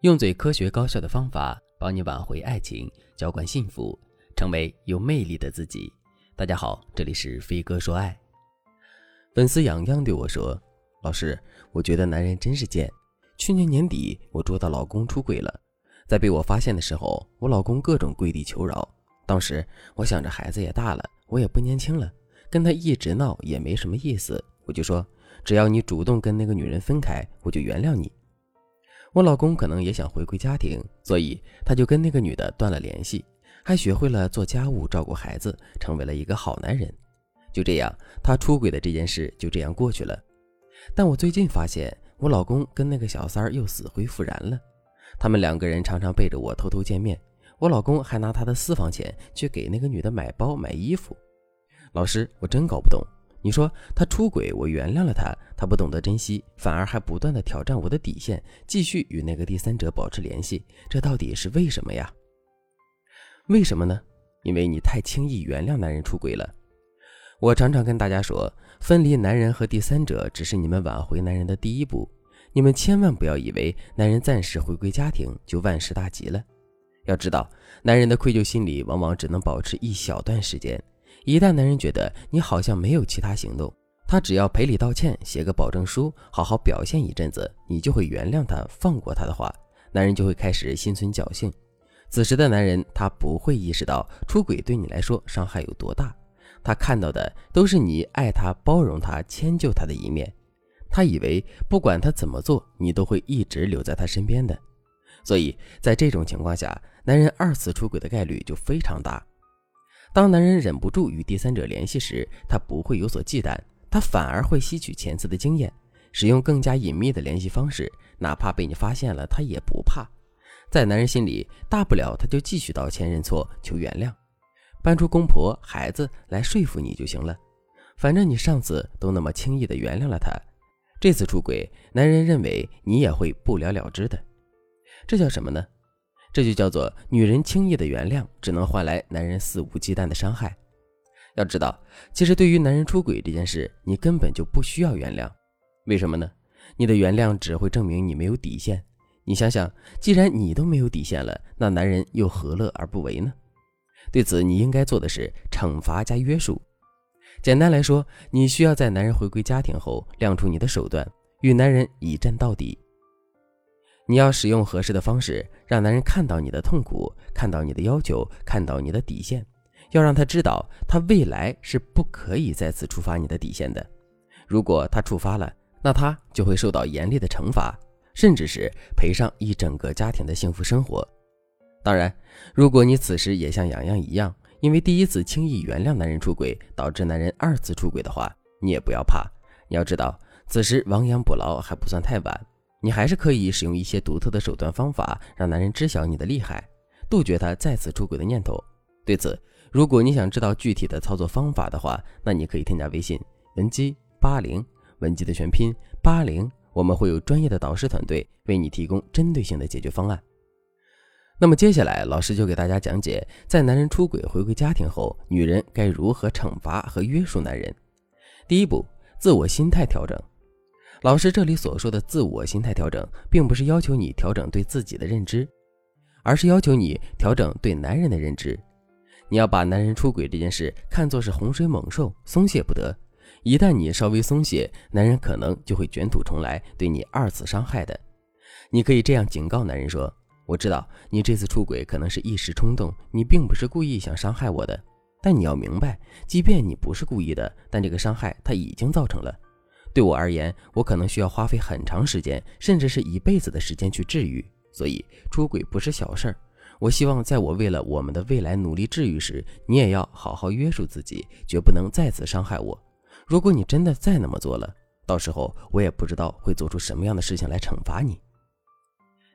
用最科学高效的方法帮你挽回爱情，浇灌幸福，成为有魅力的自己。大家好，这里是飞哥说爱。粉丝洋洋对我说：“老师，我觉得男人真是贱。去年年底，我捉到老公出轨了，在被我发现的时候，我老公各种跪地求饶。当时我想着孩子也大了，我也不年轻了，跟他一直闹也没什么意思，我就说。”只要你主动跟那个女人分开，我就原谅你。我老公可能也想回归家庭，所以他就跟那个女的断了联系，还学会了做家务、照顾孩子，成为了一个好男人。就这样，他出轨的这件事就这样过去了。但我最近发现，我老公跟那个小三儿又死灰复燃了。他们两个人常常背着我偷偷见面，我老公还拿他的私房钱去给那个女的买包、买衣服。老师，我真搞不懂。你说他出轨，我原谅了他，他不懂得珍惜，反而还不断的挑战我的底线，继续与那个第三者保持联系，这到底是为什么呀？为什么呢？因为你太轻易原谅男人出轨了。我常常跟大家说，分离男人和第三者只是你们挽回男人的第一步，你们千万不要以为男人暂时回归家庭就万事大吉了。要知道，男人的愧疚心理往往只能保持一小段时间。一旦男人觉得你好像没有其他行动，他只要赔礼道歉，写个保证书，好好表现一阵子，你就会原谅他，放过他的话，男人就会开始心存侥幸。此时的男人，他不会意识到出轨对你来说伤害有多大，他看到的都是你爱他、包容他、迁就他的一面，他以为不管他怎么做，你都会一直留在他身边的。所以在这种情况下，男人二次出轨的概率就非常大。当男人忍不住与第三者联系时，他不会有所忌惮，他反而会吸取前次的经验，使用更加隐秘的联系方式，哪怕被你发现了，他也不怕。在男人心里，大不了他就继续道歉认错求原谅，搬出公婆孩子来说服你就行了。反正你上次都那么轻易的原谅了他，这次出轨，男人认为你也会不了了之的。这叫什么呢？这就叫做女人轻易的原谅，只能换来男人肆无忌惮的伤害。要知道，其实对于男人出轨这件事，你根本就不需要原谅。为什么呢？你的原谅只会证明你没有底线。你想想，既然你都没有底线了，那男人又何乐而不为呢？对此，你应该做的是惩罚加约束。简单来说，你需要在男人回归家庭后，亮出你的手段，与男人一战到底。你要使用合适的方式，让男人看到你的痛苦，看到你的要求，看到你的底线，要让他知道，他未来是不可以再次触发你的底线的。如果他触发了，那他就会受到严厉的惩罚，甚至是赔上一整个家庭的幸福生活。当然，如果你此时也像洋洋一样，因为第一次轻易原谅男人出轨，导致男人二次出轨的话，你也不要怕。你要知道，此时亡羊补牢还不算太晚。你还是可以使用一些独特的手段方法，让男人知晓你的厉害，杜绝他再次出轨的念头。对此，如果你想知道具体的操作方法的话，那你可以添加微信文姬八零，文姬的全拼八零，我们会有专业的导师团队为你提供针对性的解决方案。那么接下来，老师就给大家讲解，在男人出轨回归家庭后，女人该如何惩罚和约束男人。第一步，自我心态调整。老师这里所说的自我心态调整，并不是要求你调整对自己的认知，而是要求你调整对男人的认知。你要把男人出轨这件事看作是洪水猛兽，松懈不得。一旦你稍微松懈，男人可能就会卷土重来，对你二次伤害的。你可以这样警告男人说：“我知道你这次出轨可能是一时冲动，你并不是故意想伤害我的。但你要明白，即便你不是故意的，但这个伤害它已经造成了。”对我而言，我可能需要花费很长时间，甚至是一辈子的时间去治愈。所以出轨不是小事儿。我希望在我为了我们的未来努力治愈时，你也要好好约束自己，绝不能再次伤害我。如果你真的再那么做了，到时候我也不知道会做出什么样的事情来惩罚你。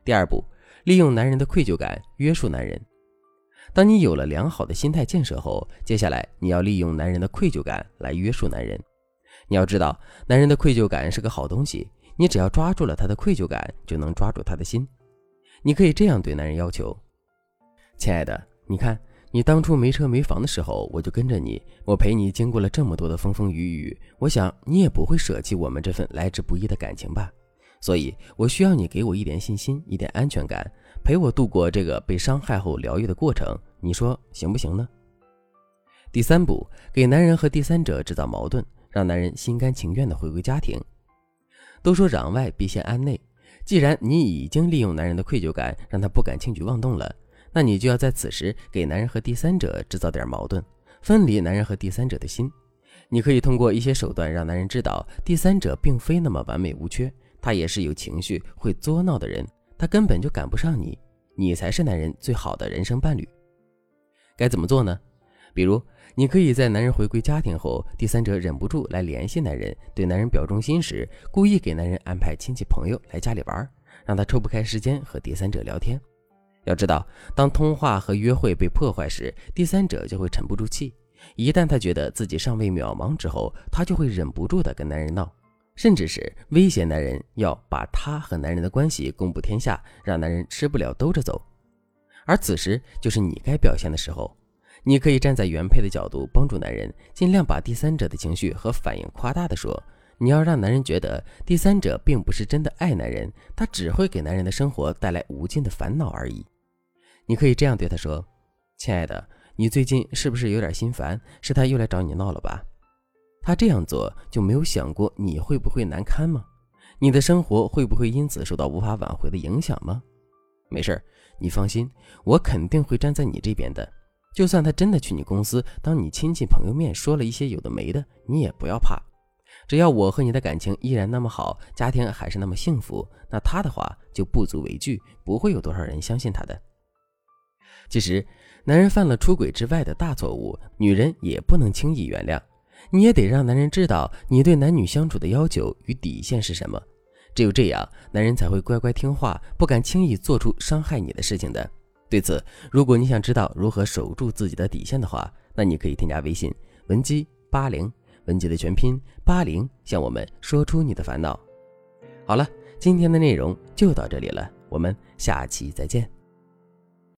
第二步，利用男人的愧疚感约束男人。当你有了良好的心态建设后，接下来你要利用男人的愧疚感来约束男人。你要知道，男人的愧疚感是个好东西。你只要抓住了他的愧疚感，就能抓住他的心。你可以这样对男人要求：“亲爱的，你看，你当初没车没房的时候，我就跟着你，我陪你经过了这么多的风风雨雨。我想你也不会舍弃我们这份来之不易的感情吧？所以我需要你给我一点信心，一点安全感，陪我度过这个被伤害后疗愈的过程。你说行不行呢？第三步，给男人和第三者制造矛盾，让男人心甘情愿的回归家庭。都说攘外必先安内，既然你已经利用男人的愧疚感，让他不敢轻举妄动了，那你就要在此时给男人和第三者制造点矛盾，分离男人和第三者的心。你可以通过一些手段让男人知道，第三者并非那么完美无缺，他也是有情绪、会作闹的人，他根本就赶不上你，你才是男人最好的人生伴侣。该怎么做呢？比如，你可以在男人回归家庭后，第三者忍不住来联系男人，对男人表忠心时，故意给男人安排亲戚朋友来家里玩，让他抽不开时间和第三者聊天。要知道，当通话和约会被破坏时，第三者就会沉不住气。一旦他觉得自己尚未渺茫之后，他就会忍不住的跟男人闹，甚至是威胁男人要把他和男人的关系公布天下，让男人吃不了兜着走。而此时就是你该表现的时候，你可以站在原配的角度帮助男人，尽量把第三者的情绪和反应夸大的说，你要让男人觉得第三者并不是真的爱男人，他只会给男人的生活带来无尽的烦恼而已。你可以这样对他说：“亲爱的。”你最近是不是有点心烦？是他又来找你闹了吧？他这样做就没有想过你会不会难堪吗？你的生活会不会因此受到无法挽回的影响吗？没事儿你放心，我肯定会站在你这边的。就算他真的去你公司，当你亲戚朋友面说了一些有的没的，你也不要怕。只要我和你的感情依然那么好，家庭还是那么幸福，那他的话就不足为惧，不会有多少人相信他的。其实。男人犯了出轨之外的大错误，女人也不能轻易原谅。你也得让男人知道你对男女相处的要求与底线是什么。只有这样，男人才会乖乖听话，不敢轻易做出伤害你的事情的。对此，如果你想知道如何守住自己的底线的话，那你可以添加微信文姬八零，文姬的全拼八零，向我们说出你的烦恼。好了，今天的内容就到这里了，我们下期再见。